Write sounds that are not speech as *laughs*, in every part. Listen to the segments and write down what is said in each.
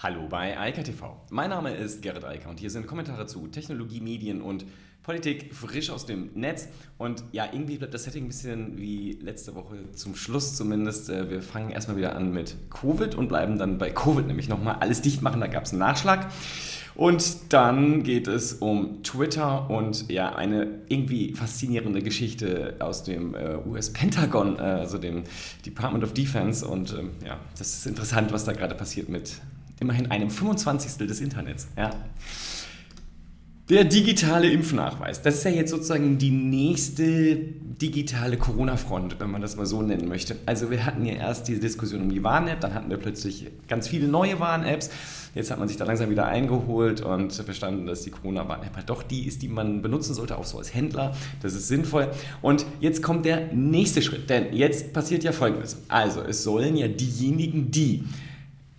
Hallo bei Eika TV. Mein Name ist Gerrit Eiker und hier sind Kommentare zu Technologie, Medien und Politik frisch aus dem Netz. Und ja, irgendwie bleibt das Setting ein bisschen wie letzte Woche zum Schluss zumindest. Äh, wir fangen erstmal wieder an mit Covid und bleiben dann bei Covid, nämlich nochmal alles dicht machen. Da gab es einen Nachschlag. Und dann geht es um Twitter und ja, eine irgendwie faszinierende Geschichte aus dem äh, US-Pentagon, äh, also dem Department of Defense. Und ähm, ja, das ist interessant, was da gerade passiert mit immerhin einem 25. des Internets. Ja. Der digitale Impfnachweis, das ist ja jetzt sozusagen die nächste digitale Corona-Front, wenn man das mal so nennen möchte. Also wir hatten ja erst diese Diskussion um die Warn-App, dann hatten wir plötzlich ganz viele neue Warn-Apps. Jetzt hat man sich da langsam wieder eingeholt und verstanden, dass die Corona-Warn-App halt doch die ist, die man benutzen sollte, auch so als Händler. Das ist sinnvoll. Und jetzt kommt der nächste Schritt, denn jetzt passiert ja Folgendes. Also es sollen ja diejenigen, die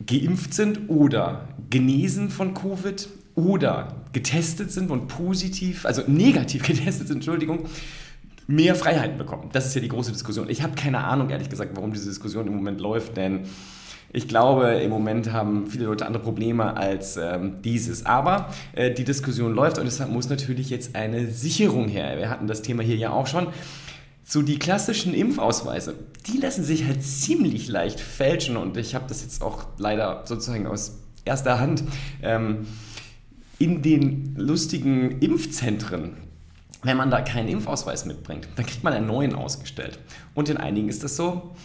geimpft sind oder genesen von Covid oder getestet sind und positiv, also negativ *laughs* getestet sind, Entschuldigung, mehr Freiheiten bekommen. Das ist ja die große Diskussion. Ich habe keine Ahnung, ehrlich gesagt, warum diese Diskussion im Moment läuft, denn ich glaube, im Moment haben viele Leute andere Probleme als ähm, dieses. Aber äh, die Diskussion läuft und deshalb muss natürlich jetzt eine Sicherung her. Wir hatten das Thema hier ja auch schon. So die klassischen Impfausweise, die lassen sich halt ziemlich leicht fälschen und ich habe das jetzt auch leider sozusagen aus erster Hand ähm, in den lustigen Impfzentren. Wenn man da keinen Impfausweis mitbringt, dann kriegt man einen neuen ausgestellt. Und in einigen ist das so,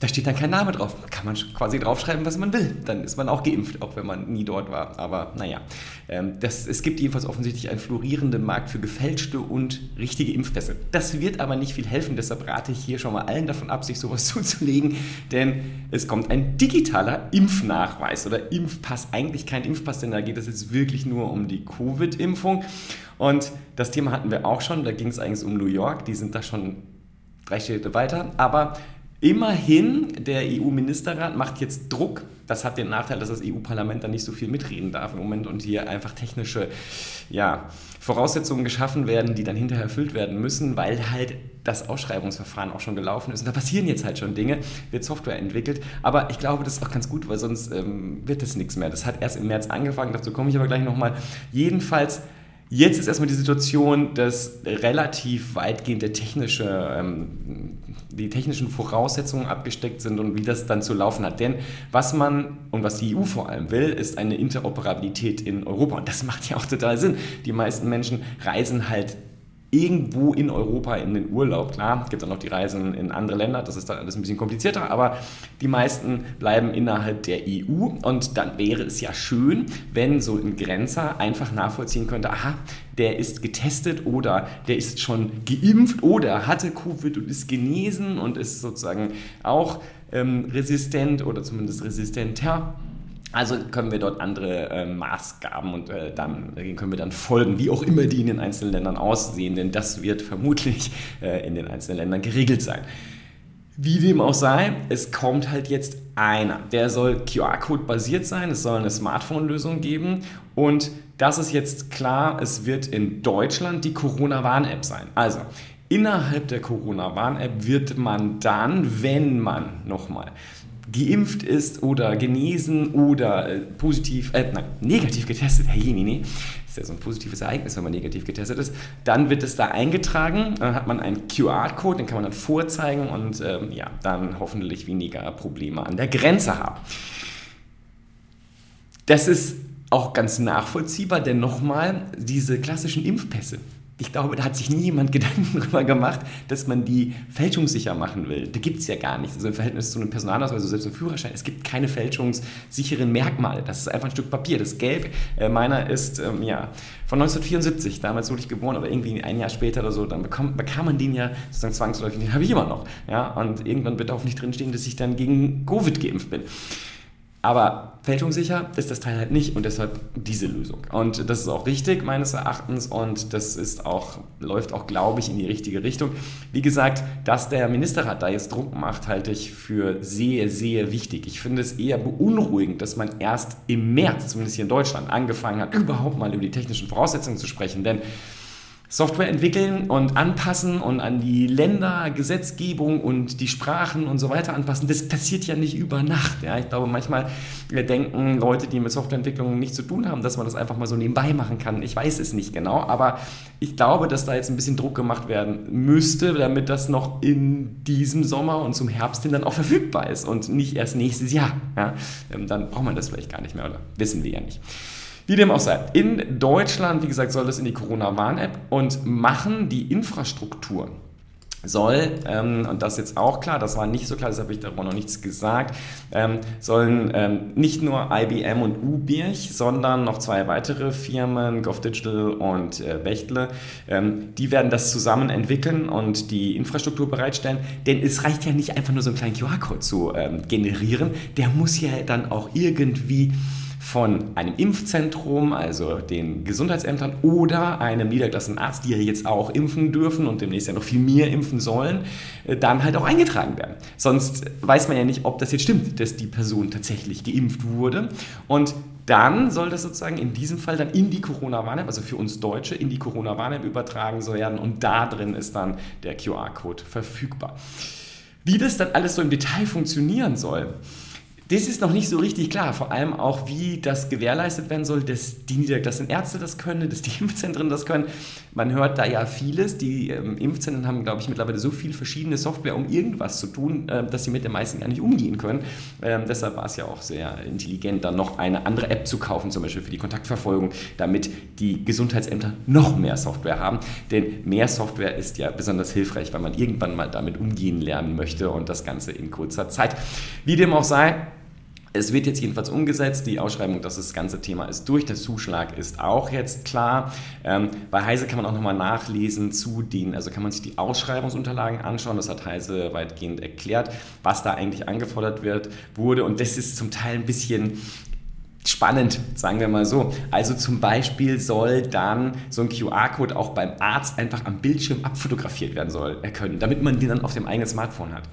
da steht dann kein Name drauf. Kann man quasi draufschreiben, was man will. Dann ist man auch geimpft, auch wenn man nie dort war. Aber naja, ähm, das, es gibt jedenfalls offensichtlich einen florierenden Markt für gefälschte und richtige Impfpässe. Das wird aber nicht viel helfen. Deshalb rate ich hier schon mal allen davon ab, sich sowas *laughs* zuzulegen. Denn es kommt ein digitaler Impfnachweis oder Impfpass. Eigentlich kein Impfpass, denn da geht es jetzt wirklich nur um die Covid-Impfung. Und das Thema hatten wir auch schon. Da ging es eigentlich um New York. Die sind da schon drei Schritte weiter. Aber Immerhin, der EU-Ministerrat macht jetzt Druck. Das hat den Nachteil, dass das EU-Parlament da nicht so viel mitreden darf im Moment und hier einfach technische ja, Voraussetzungen geschaffen werden, die dann hinterher erfüllt werden müssen, weil halt das Ausschreibungsverfahren auch schon gelaufen ist. Und da passieren jetzt halt schon Dinge, wird Software entwickelt. Aber ich glaube, das ist auch ganz gut, weil sonst ähm, wird das nichts mehr. Das hat erst im März angefangen, dazu komme ich aber gleich nochmal. Jedenfalls Jetzt ist erstmal die Situation, dass relativ weitgehend der technische, ähm, die technischen Voraussetzungen abgesteckt sind und wie das dann zu laufen hat. Denn was man und was die EU vor allem will, ist eine Interoperabilität in Europa. Und das macht ja auch total Sinn. Die meisten Menschen reisen halt irgendwo in Europa in den Urlaub. Klar, es gibt auch noch die Reisen in andere Länder, das ist dann alles ein bisschen komplizierter, aber die meisten bleiben innerhalb der EU und dann wäre es ja schön, wenn so ein Grenzer einfach nachvollziehen könnte, aha, der ist getestet oder der ist schon geimpft oder hatte Covid und ist genesen und ist sozusagen auch ähm, resistent oder zumindest resistenter also können wir dort andere äh, Maßgaben und äh, dann können wir dann folgen, wie auch immer die in den einzelnen Ländern aussehen, denn das wird vermutlich äh, in den einzelnen Ländern geregelt sein. Wie dem auch sei, es kommt halt jetzt einer. Der soll QR-Code basiert sein, es soll eine Smartphone-Lösung geben und das ist jetzt klar, es wird in Deutschland die Corona-Warn-App sein. Also innerhalb der Corona-Warn-App wird man dann, wenn man nochmal geimpft ist oder genesen oder äh, positiv, äh, nein, negativ getestet, Herr Jemini, ist ja so ein positives Ereignis, wenn man negativ getestet ist, dann wird es da eingetragen, dann hat man einen QR-Code, den kann man dann vorzeigen und ähm, ja, dann hoffentlich weniger Probleme an der Grenze haben. Das ist auch ganz nachvollziehbar, denn nochmal, diese klassischen Impfpässe, ich glaube, da hat sich nie jemand *laughs* Gedanken darüber gemacht, dass man die fälschungssicher machen will. Da gibt es ja gar nichts. Also im Verhältnis zu einem Personalausweis, also selbst einem Führerschein, es gibt keine fälschungssicheren Merkmale. Das ist einfach ein Stück Papier. Das Gelb äh, meiner ist ähm, ja, von 1974, damals wurde ich geboren, aber irgendwie ein Jahr später oder so, dann bekam, bekam man den ja sozusagen zwangsläufig, den habe ich immer noch. Ja? Und irgendwann wird auch nicht drinstehen, dass ich dann gegen Covid geimpft bin. Aber fälschungssicher ist das Teil halt nicht und deshalb diese Lösung. Und das ist auch richtig meines Erachtens und das ist auch, läuft auch, glaube ich, in die richtige Richtung. Wie gesagt, dass der Ministerrat da jetzt Druck macht, halte ich für sehr, sehr wichtig. Ich finde es eher beunruhigend, dass man erst im März, zumindest hier in Deutschland, angefangen hat, überhaupt mal über die technischen Voraussetzungen zu sprechen. Denn Software entwickeln und anpassen und an die Länder, Gesetzgebung und die Sprachen und so weiter anpassen, das passiert ja nicht über Nacht. Ja? Ich glaube, manchmal denken Leute, die mit Softwareentwicklung nichts zu tun haben, dass man das einfach mal so nebenbei machen kann. Ich weiß es nicht genau, aber ich glaube, dass da jetzt ein bisschen Druck gemacht werden müsste, damit das noch in diesem Sommer und zum Herbst hin dann auch verfügbar ist und nicht erst nächstes Jahr. Ja? Ähm, dann braucht man das vielleicht gar nicht mehr oder wissen wir ja nicht. Wie dem auch sei. In Deutschland, wie gesagt, soll das in die Corona-Warn-App und machen die Infrastruktur soll, ähm, und das ist jetzt auch klar, das war nicht so klar, deshalb habe ich darüber noch nichts gesagt, ähm, sollen ähm, nicht nur IBM und Ubirch, sondern noch zwei weitere Firmen, GovDigital und äh, Bechtle, ähm, die werden das zusammen entwickeln und die Infrastruktur bereitstellen, denn es reicht ja nicht einfach nur so einen kleinen QR-Code zu ähm, generieren, der muss ja dann auch irgendwie von einem Impfzentrum, also den Gesundheitsämtern oder einem niedergelassenen Arzt, die ja jetzt auch impfen dürfen und demnächst ja noch viel mehr impfen sollen, äh, dann halt auch eingetragen werden. Sonst weiß man ja nicht, ob das jetzt stimmt, dass die Person tatsächlich geimpft wurde. Und dann soll das sozusagen in diesem Fall dann in die Corona-Warn-App, also für uns Deutsche, in die Corona-Warn-App übertragen werden und da drin ist dann der QR-Code verfügbar. Wie das dann alles so im Detail funktionieren soll, das ist noch nicht so richtig klar, vor allem auch, wie das gewährleistet werden soll, dass die niedergelassenen Ärzte das können, dass die *laughs* Impfzentren das können. Man hört da ja vieles. Die ähm, Impfzentren haben, glaube ich, mittlerweile so viel verschiedene Software, um irgendwas zu tun, äh, dass sie mit den meisten gar nicht umgehen können. Ähm, deshalb war es ja auch sehr intelligent, dann noch eine andere App zu kaufen, zum Beispiel für die Kontaktverfolgung, damit die Gesundheitsämter noch mehr Software haben. Denn mehr Software ist ja besonders hilfreich, weil man irgendwann mal damit umgehen lernen möchte und das Ganze in kurzer Zeit. Wie dem auch sei, es wird jetzt jedenfalls umgesetzt. Die Ausschreibung, dass das ganze Thema ist durch. Der Zuschlag ist auch jetzt klar. Ähm, bei Heise kann man auch nochmal nachlesen zu den, also kann man sich die Ausschreibungsunterlagen anschauen. Das hat Heise weitgehend erklärt, was da eigentlich angefordert wird, wurde. Und das ist zum Teil ein bisschen spannend, sagen wir mal so. Also zum Beispiel soll dann so ein QR-Code auch beim Arzt einfach am Bildschirm abfotografiert werden soll, können, damit man den dann auf dem eigenen Smartphone hat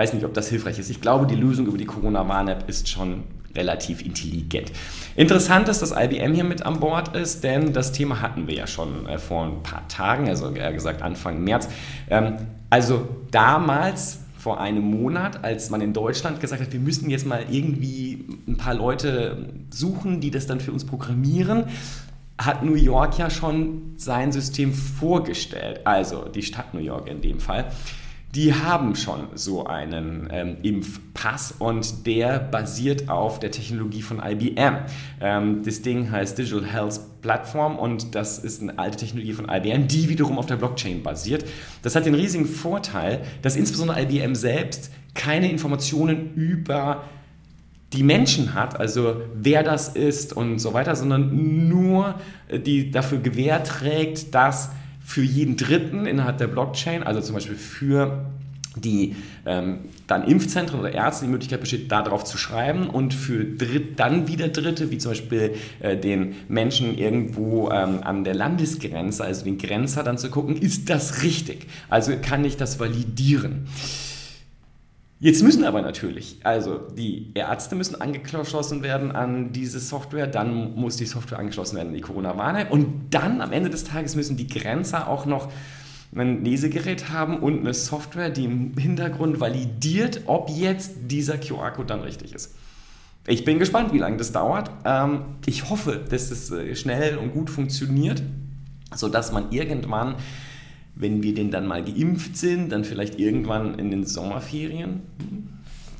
weiß nicht, ob das hilfreich ist. Ich glaube, die Lösung über die Corona-Warn-App ist schon relativ intelligent. Interessant ist, dass IBM hier mit an Bord ist, denn das Thema hatten wir ja schon äh, vor ein paar Tagen, also eher gesagt Anfang März. Ähm, also damals vor einem Monat, als man in Deutschland gesagt hat, wir müssen jetzt mal irgendwie ein paar Leute suchen, die das dann für uns programmieren, hat New York ja schon sein System vorgestellt, also die Stadt New York in dem Fall die haben schon so einen ähm, Impfpass und der basiert auf der Technologie von IBM. Ähm, das Ding heißt Digital Health Platform und das ist eine alte Technologie von IBM, die wiederum auf der Blockchain basiert. Das hat den riesigen Vorteil, dass insbesondere IBM selbst keine Informationen über die Menschen hat, also wer das ist und so weiter, sondern nur äh, die dafür Gewähr trägt, dass für jeden Dritten innerhalb der Blockchain, also zum Beispiel für die ähm, dann Impfzentren oder Ärzte die Möglichkeit besteht, darauf zu schreiben und für Dritt, dann wieder Dritte, wie zum Beispiel äh, den Menschen irgendwo ähm, an der Landesgrenze, also den Grenzer, dann zu gucken, ist das richtig? Also kann ich das validieren? Jetzt müssen aber natürlich, also die Ärzte müssen angeschlossen werden an diese Software, dann muss die Software angeschlossen werden an die Corona-Warn-App und dann am Ende des Tages müssen die Grenzer auch noch ein Lesegerät haben und eine Software, die im Hintergrund validiert, ob jetzt dieser QR-Code dann richtig ist. Ich bin gespannt, wie lange das dauert. Ähm, ich hoffe, dass es äh, schnell und gut funktioniert, sodass man irgendwann wenn wir denn dann mal geimpft sind, dann vielleicht irgendwann in den Sommerferien, hm,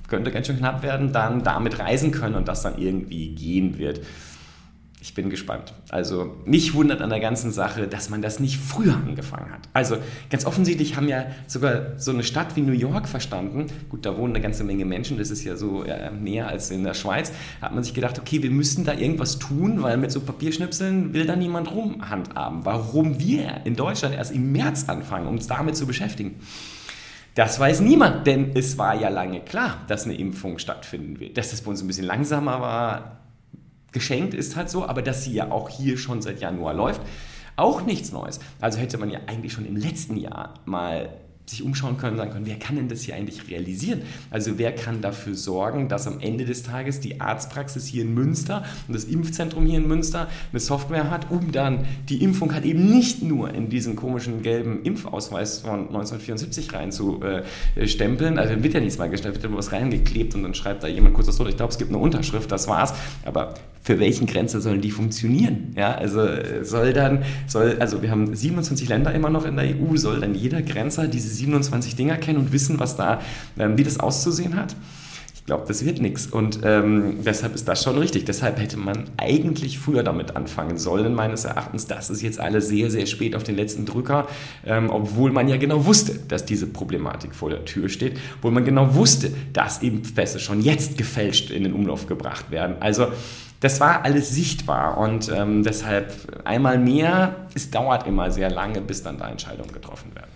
könnte ganz schön knapp werden, dann damit reisen können und das dann irgendwie gehen wird. Ich bin gespannt. Also mich wundert an der ganzen Sache, dass man das nicht früher angefangen hat. Also ganz offensichtlich haben ja sogar so eine Stadt wie New York verstanden, gut, da wohnen eine ganze Menge Menschen, das ist ja so äh, mehr als in der Schweiz, hat man sich gedacht, okay, wir müssen da irgendwas tun, weil mit so Papierschnipseln will da niemand rumhandhaben. Warum wir in Deutschland erst im März anfangen, uns damit zu beschäftigen? Das weiß niemand, denn es war ja lange klar, dass eine Impfung stattfinden wird. Dass es bei uns ein bisschen langsamer war, geschenkt ist halt so, aber dass sie ja auch hier schon seit Januar läuft, auch nichts Neues. Also hätte man ja eigentlich schon im letzten Jahr mal sich umschauen können, sagen können, wer kann denn das hier eigentlich realisieren? Also wer kann dafür sorgen, dass am Ende des Tages die Arztpraxis hier in Münster und das Impfzentrum hier in Münster eine Software hat, um dann die Impfung halt eben nicht nur in diesen komischen gelben Impfausweis von 1974 reinzustempeln. Also wird ja nichts mal gestellt, wird was reingeklebt und dann schreibt da jemand kurz das drunter. Ich glaube, es gibt eine Unterschrift, das war's. Aber für welchen Grenze sollen die funktionieren? Ja, also soll dann, soll, also wir haben 27 Länder immer noch in der EU, soll dann jeder Grenzer diese 27 Dinger kennen und wissen, was da, ähm, wie das auszusehen hat? Ich glaube, das wird nichts. Und ähm, deshalb ist das schon richtig. Deshalb hätte man eigentlich früher damit anfangen sollen, meines Erachtens. Das ist jetzt alles sehr, sehr spät auf den letzten Drücker, ähm, obwohl man ja genau wusste, dass diese Problematik vor der Tür steht, obwohl man genau wusste, dass Impfpässe schon jetzt gefälscht in den Umlauf gebracht werden. Also das war alles sichtbar und ähm, deshalb einmal mehr, es dauert immer sehr lange, bis dann da Entscheidungen getroffen werden.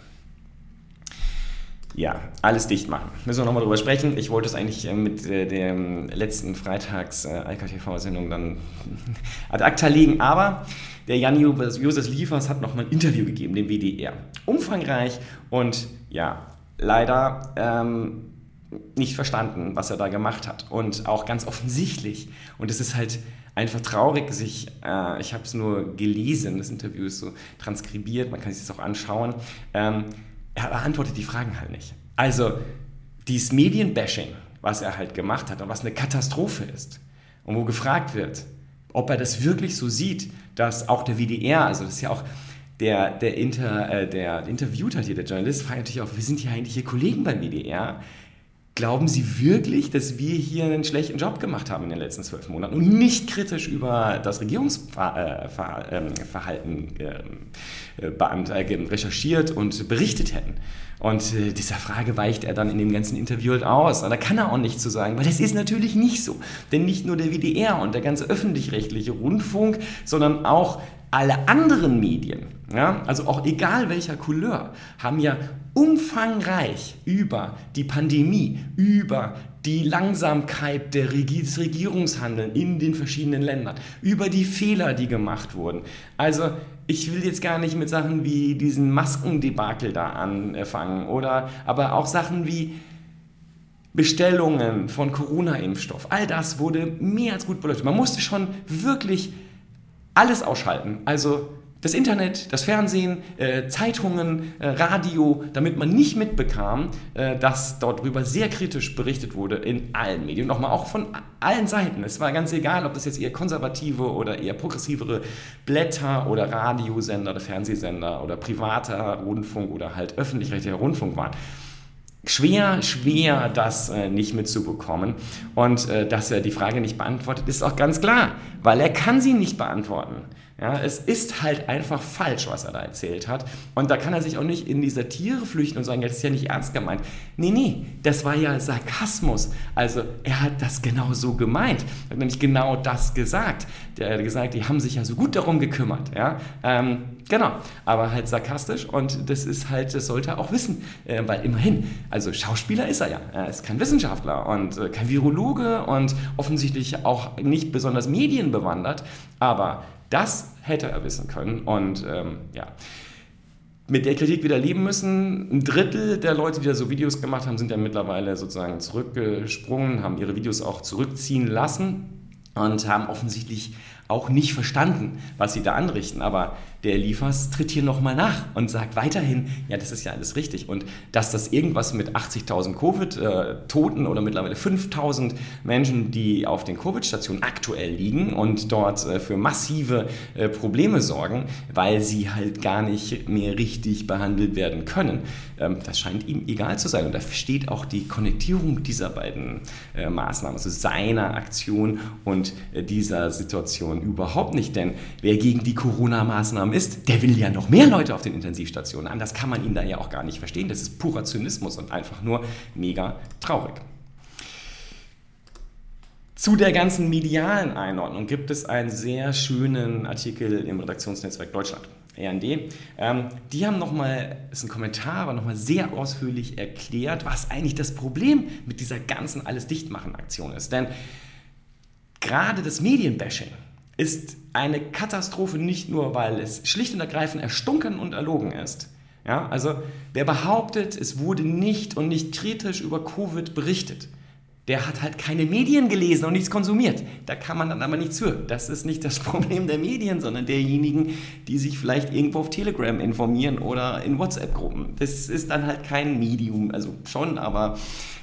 Ja, alles dicht machen. Müssen wir nochmal drüber sprechen. Ich wollte es eigentlich äh, mit äh, der letzten Freitags äh, IKTV-Sendung dann *laughs* ad acta legen, aber der Jan Josef Liefers hat nochmal ein Interview gegeben, dem WDR. Umfangreich und ja, leider ähm, nicht verstanden, was er da gemacht hat. Und auch ganz offensichtlich. Und es ist halt einfach traurig, sich, äh, ich habe es nur gelesen, das Interview ist so transkribiert, man kann sich das auch anschauen. Ähm, er beantwortet die Fragen halt nicht. Also dieses Medienbashing, was er halt gemacht hat und was eine Katastrophe ist und wo gefragt wird, ob er das wirklich so sieht, dass auch der WDR, also das ist ja auch der, der, Inter, äh, der interviewt hat hier, der Journalist, fragt natürlich auch, wir sind ja eigentlich hier Kollegen beim WDR. Glauben Sie wirklich, dass wir hier einen schlechten Job gemacht haben in den letzten zwölf Monaten und nicht kritisch über das Regierungsverhalten ähm, äh, recherchiert und berichtet hätten? Und äh, dieser Frage weicht er dann in dem ganzen Interview halt aus. Und da kann er auch nichts zu sagen, weil das ist natürlich nicht so. Denn nicht nur der WDR und der ganze öffentlich-rechtliche Rundfunk, sondern auch alle anderen Medien, ja, also auch egal welcher Couleur, haben ja umfangreich über die Pandemie, über die Langsamkeit des Regierungshandelns in den verschiedenen Ländern, über die Fehler, die gemacht wurden. Also ich will jetzt gar nicht mit Sachen wie diesen Maskendebakel da anfangen oder aber auch Sachen wie Bestellungen von Corona-Impfstoff. All das wurde mehr als gut beleuchtet. Man musste schon wirklich alles ausschalten. Also das Internet, das Fernsehen, äh, Zeitungen, äh, Radio, damit man nicht mitbekam, äh, dass dort darüber sehr kritisch berichtet wurde in allen Medien. Nochmal auch von allen Seiten. Es war ganz egal, ob das jetzt eher konservative oder eher progressivere Blätter oder Radiosender oder Fernsehsender oder privater Rundfunk oder halt öffentlich-rechtlicher Rundfunk waren schwer, schwer, das äh, nicht mitzubekommen. Und äh, dass er die Frage nicht beantwortet, ist auch ganz klar, weil er kann sie nicht beantworten. Ja, es ist halt einfach falsch, was er da erzählt hat. Und da kann er sich auch nicht in die Satire flüchten und sagen, das ist ja nicht ernst gemeint. Nee, nee, das war ja Sarkasmus. Also er hat das genau so gemeint. Er hat nämlich genau das gesagt. Der hat gesagt, die haben sich ja so gut darum gekümmert. Ja? Ähm, genau, aber halt sarkastisch und das ist halt, das sollte er auch wissen. Äh, weil immerhin, also Schauspieler ist er ja. Er ist kein Wissenschaftler und äh, kein Virologe und offensichtlich auch nicht besonders medienbewandert. Aber das hätte er wissen können. Und ähm, ja, mit der Kritik wieder leben müssen. Ein Drittel der Leute, die da so Videos gemacht haben, sind ja mittlerweile sozusagen zurückgesprungen, haben ihre Videos auch zurückziehen lassen und haben offensichtlich auch nicht verstanden, was sie da anrichten. Aber der Liefers tritt hier nochmal nach und sagt weiterhin, ja, das ist ja alles richtig. Und dass das irgendwas mit 80.000 Covid-Toten oder mittlerweile 5.000 Menschen, die auf den Covid-Stationen aktuell liegen und dort äh, für massive äh, Probleme sorgen, weil sie halt gar nicht mehr richtig behandelt werden können, ähm, das scheint ihm egal zu sein. Und da steht auch die Konnektierung dieser beiden äh, Maßnahmen, also seiner Aktion und dieser Situation überhaupt nicht. Denn wer gegen die Corona-Maßnahmen ist, der will ja noch mehr Leute auf den Intensivstationen. Anders kann man ihn da ja auch gar nicht verstehen. Das ist purer Zynismus und einfach nur mega traurig. Zu der ganzen medialen Einordnung gibt es einen sehr schönen Artikel im Redaktionsnetzwerk Deutschland. RND. Ähm, die haben nochmal, ist ein Kommentar, aber nochmal sehr ausführlich erklärt, was eigentlich das Problem mit dieser ganzen Alles dichtmachen Aktion ist. Denn gerade das Medienbashing ist eine Katastrophe nicht nur, weil es schlicht und ergreifend erstunken und erlogen ist, Ja, also wer behauptet, es wurde nicht und nicht kritisch über Covid berichtet, der hat halt keine Medien gelesen und nichts konsumiert. Da kann man dann aber nichts für. Das ist nicht das *laughs* Problem der Medien, sondern derjenigen, die sich vielleicht irgendwo auf Telegram informieren oder in WhatsApp-Gruppen. Das ist dann halt kein Medium, also schon, aber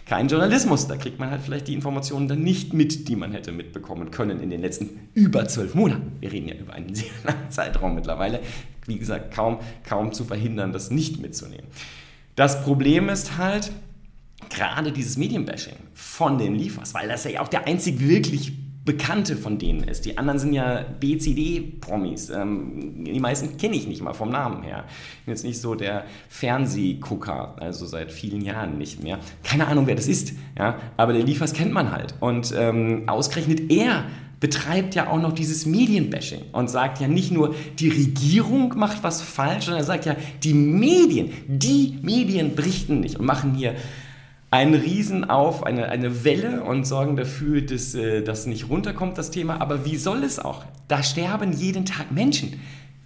kein Journalismus. Da kriegt man halt vielleicht die Informationen dann nicht mit, die man hätte mitbekommen können in den letzten über zwölf Monaten. Wir reden ja über einen *laughs* sehr langen Zeitraum mittlerweile. Wie gesagt, kaum, kaum zu verhindern, das nicht mitzunehmen. Das Problem ist halt, gerade dieses Medienbashing von den Liefers, weil das ja auch der einzig wirklich Bekannte von denen ist. Die anderen sind ja BCD-Promis. Ähm, die meisten kenne ich nicht mal vom Namen her. Ich bin jetzt nicht so der Fernsehgucker, also seit vielen Jahren nicht mehr. Keine Ahnung, wer das ist. Ja? Aber der Liefers kennt man halt. Und ähm, ausgerechnet er betreibt ja auch noch dieses Medienbashing und sagt ja nicht nur, die Regierung macht was falsch, sondern er sagt ja, die Medien, die Medien berichten nicht und machen hier einen Riesen auf, eine, eine Welle und sorgen dafür, dass äh, das nicht runterkommt, das Thema. Aber wie soll es auch? Da sterben jeden Tag Menschen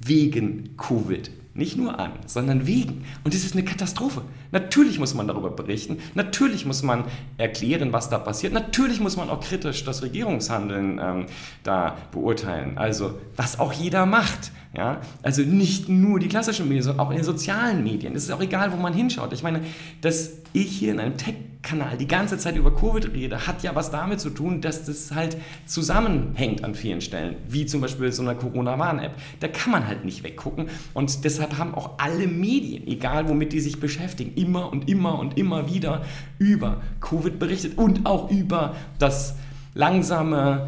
wegen Covid. Nicht nur an, sondern wegen. Und das ist eine Katastrophe. Natürlich muss man darüber berichten. Natürlich muss man erklären, was da passiert. Natürlich muss man auch kritisch das Regierungshandeln ähm, da beurteilen. Also, was auch jeder macht. Ja? Also nicht nur die klassischen Medien, sondern auch in den sozialen Medien. Es ist auch egal, wo man hinschaut. Ich meine, dass ich hier in einem Tech-Kanal die ganze Zeit über Covid rede, hat ja was damit zu tun, dass das halt zusammenhängt an vielen Stellen, wie zum Beispiel so einer Corona-Warn-App. Da kann man halt nicht weggucken und deshalb haben auch alle Medien, egal womit die sich beschäftigen, immer und immer und immer wieder über Covid berichtet und auch über das langsame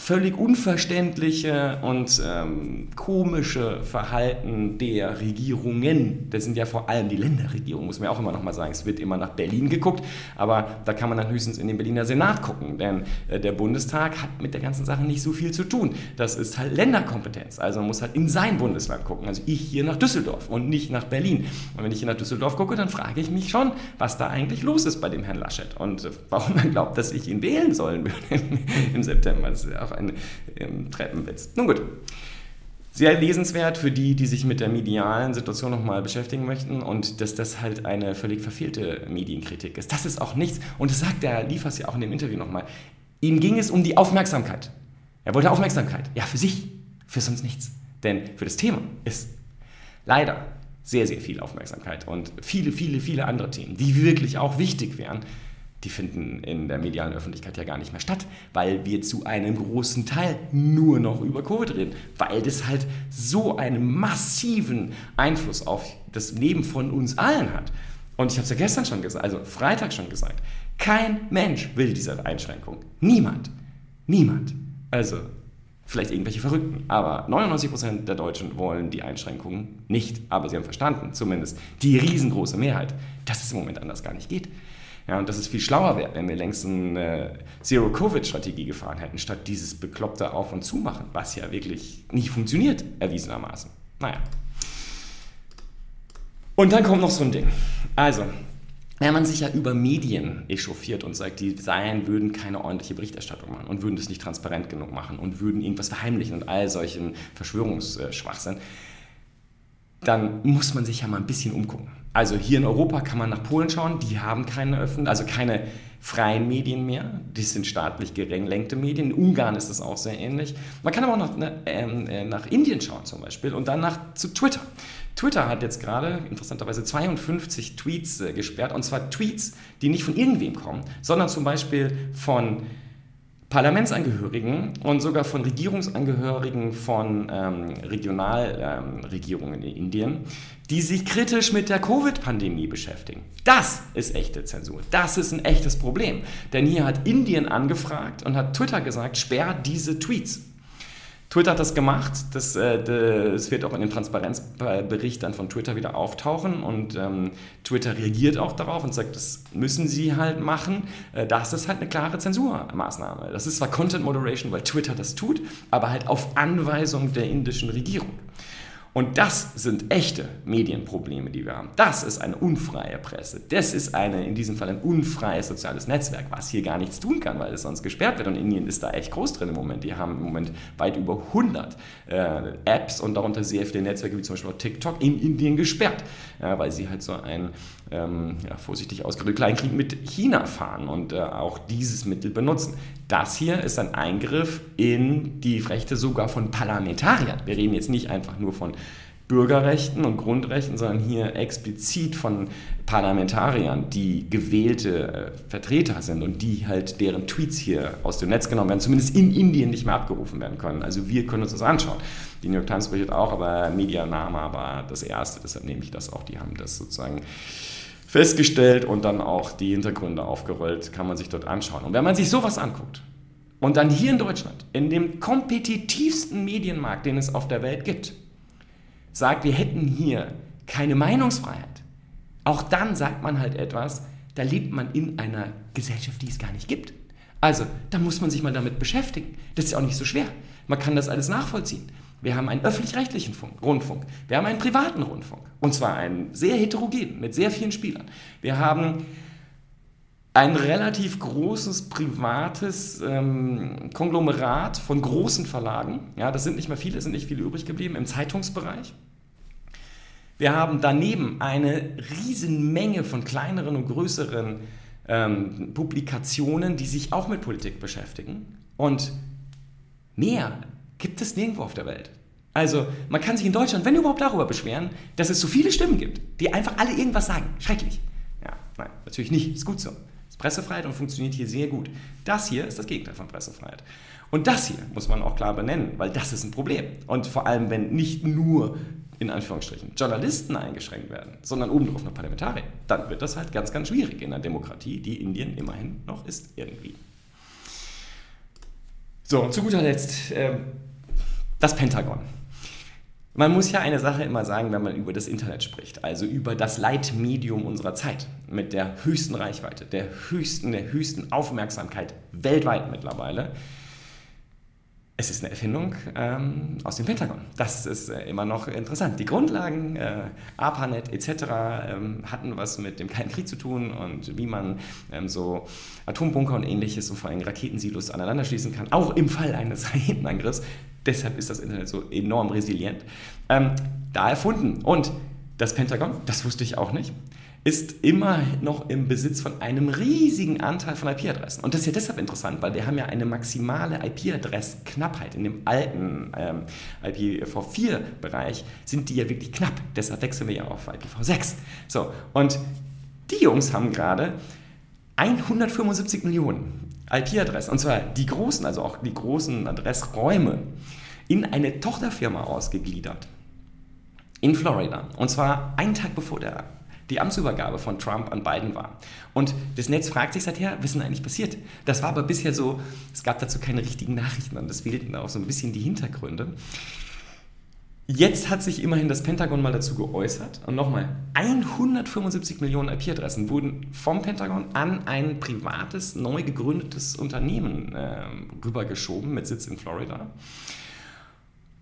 völlig unverständliche und ähm, komische Verhalten der Regierungen. Das sind ja vor allem die Länderregierungen, muss man ja auch immer noch mal sagen. Es wird immer nach Berlin geguckt, aber da kann man dann höchstens in den Berliner Senat gucken, denn äh, der Bundestag hat mit der ganzen Sache nicht so viel zu tun. Das ist halt Länderkompetenz, also man muss halt in sein Bundesland gucken. Also ich hier nach Düsseldorf und nicht nach Berlin. Und wenn ich hier nach Düsseldorf gucke, dann frage ich mich schon, was da eigentlich los ist bei dem Herrn Laschet und äh, warum man glaubt, dass ich ihn wählen sollen würde *laughs* im September. Das ist ja auch ein ähm, Treppenwitz. Nun gut. Sehr lesenswert für die, die sich mit der medialen Situation nochmal beschäftigen möchten und dass das halt eine völlig verfehlte Medienkritik ist. Das ist auch nichts. Und das sagt der Liefers ja auch in dem Interview nochmal. Ihm ging es um die Aufmerksamkeit. Er wollte Aufmerksamkeit. Ja, für sich, für sonst nichts. Denn für das Thema ist leider sehr, sehr viel Aufmerksamkeit und viele, viele, viele andere Themen, die wirklich auch wichtig wären, die finden in der medialen Öffentlichkeit ja gar nicht mehr statt, weil wir zu einem großen Teil nur noch über Covid reden, weil das halt so einen massiven Einfluss auf das Leben von uns allen hat. Und ich habe es ja gestern schon gesagt, also Freitag schon gesagt, kein Mensch will diese Einschränkung. Niemand. Niemand. Also vielleicht irgendwelche Verrückten, aber 99% der Deutschen wollen die Einschränkungen nicht. Aber sie haben verstanden, zumindest die riesengroße Mehrheit, dass es im Moment anders gar nicht geht. Ja, und dass es viel schlauer wäre, wenn wir längst eine Zero-Covid-Strategie gefahren hätten, statt dieses bekloppte Auf- und Zumachen, was ja wirklich nicht funktioniert, erwiesenermaßen. Naja. Und dann kommt noch so ein Ding. Also, wenn man sich ja über Medien echauffiert und sagt, die seien, würden keine ordentliche Berichterstattung machen und würden das nicht transparent genug machen und würden irgendwas verheimlichen und all solchen Verschwörungsschwachsinn, dann muss man sich ja mal ein bisschen umgucken. Also hier in Europa kann man nach Polen schauen, die haben keine öffentlichen, also keine freien Medien mehr, die sind staatlich gelenkte Medien. In Ungarn ist das auch sehr ähnlich. Man kann aber auch nach, ne, ähm, äh, nach Indien schauen zum Beispiel und dann nach, zu Twitter. Twitter hat jetzt gerade interessanterweise 52 Tweets äh, gesperrt und zwar Tweets, die nicht von irgendwem kommen, sondern zum Beispiel von Parlamentsangehörigen und sogar von Regierungsangehörigen von ähm, Regionalregierungen ähm, in Indien, die sich kritisch mit der Covid-Pandemie beschäftigen. Das ist echte Zensur. Das ist ein echtes Problem. Denn hier hat Indien angefragt und hat Twitter gesagt, sperrt diese Tweets. Twitter hat das gemacht. Das, äh, das wird auch in dem Transparenzbericht dann von Twitter wieder auftauchen. Und ähm, Twitter reagiert auch darauf und sagt, das müssen sie halt machen. Äh, das ist halt eine klare Zensurmaßnahme. Das ist zwar Content Moderation, weil Twitter das tut, aber halt auf Anweisung der indischen Regierung. Und das sind echte Medienprobleme, die wir haben. Das ist eine unfreie Presse. Das ist eine, in diesem Fall ein unfreies soziales Netzwerk, was hier gar nichts tun kann, weil es sonst gesperrt wird. Und Indien ist da echt groß drin im Moment. Die haben im Moment weit über 100 äh, Apps und darunter sehr viele Netzwerke, wie zum Beispiel auch TikTok, in Indien gesperrt, ja, weil sie halt so ein, ähm, ja, vorsichtig ausgedrückt, Kleinkrieg mit China fahren und äh, auch dieses Mittel benutzen. Das hier ist ein Eingriff in die Rechte sogar von Parlamentariern. Wir reden jetzt nicht einfach nur von Bürgerrechten und Grundrechten, sondern hier explizit von Parlamentariern, die gewählte äh, Vertreter sind und die halt deren Tweets hier aus dem Netz genommen werden, zumindest in Indien nicht mehr abgerufen werden können. Also wir können uns das anschauen. Die New York Times berichtet auch, aber Medianama war das erste, deshalb nehme ich das auch. Die haben das sozusagen festgestellt und dann auch die Hintergründe aufgerollt, kann man sich dort anschauen. Und wenn man sich sowas anguckt und dann hier in Deutschland, in dem kompetitivsten Medienmarkt, den es auf der Welt gibt, sagt, wir hätten hier keine Meinungsfreiheit, auch dann sagt man halt etwas, da lebt man in einer Gesellschaft, die es gar nicht gibt. Also, da muss man sich mal damit beschäftigen. Das ist ja auch nicht so schwer. Man kann das alles nachvollziehen. Wir haben einen öffentlich-rechtlichen Rundfunk. Wir haben einen privaten Rundfunk. Und zwar einen sehr heterogenen, mit sehr vielen Spielern. Wir haben ein relativ großes privates ähm, Konglomerat von großen Verlagen. Ja, das sind nicht mehr viele, es sind nicht viele übrig geblieben im Zeitungsbereich. Wir haben daneben eine Menge von kleineren und größeren ähm, Publikationen, die sich auch mit Politik beschäftigen. Und mehr gibt es nirgendwo auf der Welt. Also man kann sich in Deutschland, wenn überhaupt, darüber beschweren, dass es so viele Stimmen gibt, die einfach alle irgendwas sagen. Schrecklich. Ja, nein, natürlich nicht. Ist gut so. Ist Pressefreiheit und funktioniert hier sehr gut. Das hier ist das Gegenteil von Pressefreiheit. Und das hier muss man auch klar benennen, weil das ist ein Problem. Und vor allem, wenn nicht nur in Anführungsstrichen Journalisten eingeschränkt werden, sondern obendrauf noch Parlamentarier, dann wird das halt ganz, ganz schwierig in einer Demokratie, die Indien immerhin noch ist irgendwie. So, und zu guter Letzt äh, das Pentagon. Man muss ja eine Sache immer sagen, wenn man über das Internet spricht, also über das Leitmedium unserer Zeit mit der höchsten Reichweite, der höchsten, der höchsten Aufmerksamkeit weltweit mittlerweile. Es ist eine Erfindung ähm, aus dem Pentagon. Das ist äh, immer noch interessant. Die Grundlagen, äh, ARPANET etc. Ähm, hatten was mit dem Kalten Krieg zu tun und wie man ähm, so Atombunker und ähnliches und vor allem Raketensilos aneinander schließen kann, auch im Fall eines *laughs* Raketenangriffs. Deshalb ist das Internet so enorm resilient. Ähm, da erfunden. Und das Pentagon, das wusste ich auch nicht, ist immer noch im Besitz von einem riesigen Anteil von IP-Adressen. Und das ist ja deshalb interessant, weil wir haben ja eine maximale IP-Adressknappheit. In dem alten ähm, IPv4-Bereich sind die ja wirklich knapp. Deshalb wechseln wir ja auf IPv6. So, und die Jungs haben gerade 175 Millionen IP-Adressen, und zwar die großen, also auch die großen Adressräume, in eine Tochterfirma ausgegliedert. In Florida. Und zwar einen Tag bevor der die Amtsübergabe von Trump an Biden war. Und das Netz fragt sich seither, was ist denn eigentlich passiert? Das war aber bisher so, es gab dazu keine richtigen Nachrichten und das fehlten auch so ein bisschen die Hintergründe. Jetzt hat sich immerhin das Pentagon mal dazu geäußert. Und nochmal, 175 Millionen IP-Adressen wurden vom Pentagon an ein privates, neu gegründetes Unternehmen äh, rübergeschoben mit Sitz in Florida.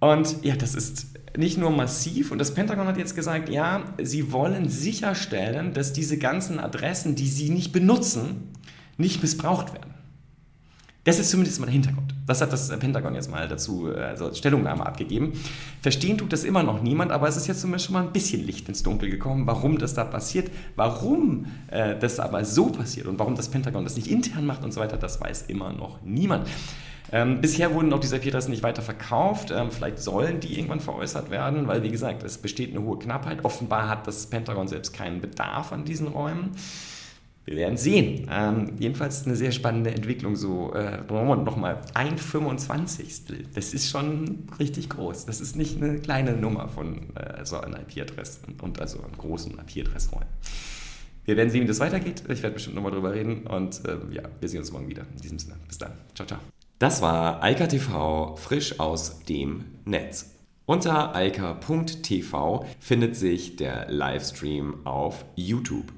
Und ja, das ist nicht nur massiv, und das Pentagon hat jetzt gesagt, ja, sie wollen sicherstellen, dass diese ganzen Adressen, die sie nicht benutzen, nicht missbraucht werden. Das ist zumindest mal der Hintergrund. Das hat das Pentagon jetzt mal dazu also Stellungnahme abgegeben. Verstehen tut das immer noch niemand, aber es ist jetzt zumindest schon mal ein bisschen Licht ins Dunkel gekommen, warum das da passiert, warum äh, das aber so passiert und warum das Pentagon das nicht intern macht und so weiter, das weiß immer noch niemand. Ähm, bisher wurden auch diese IP-Adressen nicht weiter verkauft. Ähm, vielleicht sollen die irgendwann veräußert werden, weil, wie gesagt, es besteht eine hohe Knappheit. Offenbar hat das Pentagon selbst keinen Bedarf an diesen Räumen. Wir werden sehen. Ähm, jedenfalls eine sehr spannende Entwicklung. So, äh, nochmal, ein 25. Das ist schon richtig groß. Das ist nicht eine kleine Nummer von äh, so einer IP-Adresse und also einem großen IP-Adressräumen. Wir werden sehen, wie das weitergeht. Ich werde bestimmt nochmal drüber reden und äh, ja, wir sehen uns morgen wieder. In diesem Sinne, bis dann. Ciao, ciao. Das war Eika TV frisch aus dem Netz. Unter eika.tv findet sich der Livestream auf YouTube.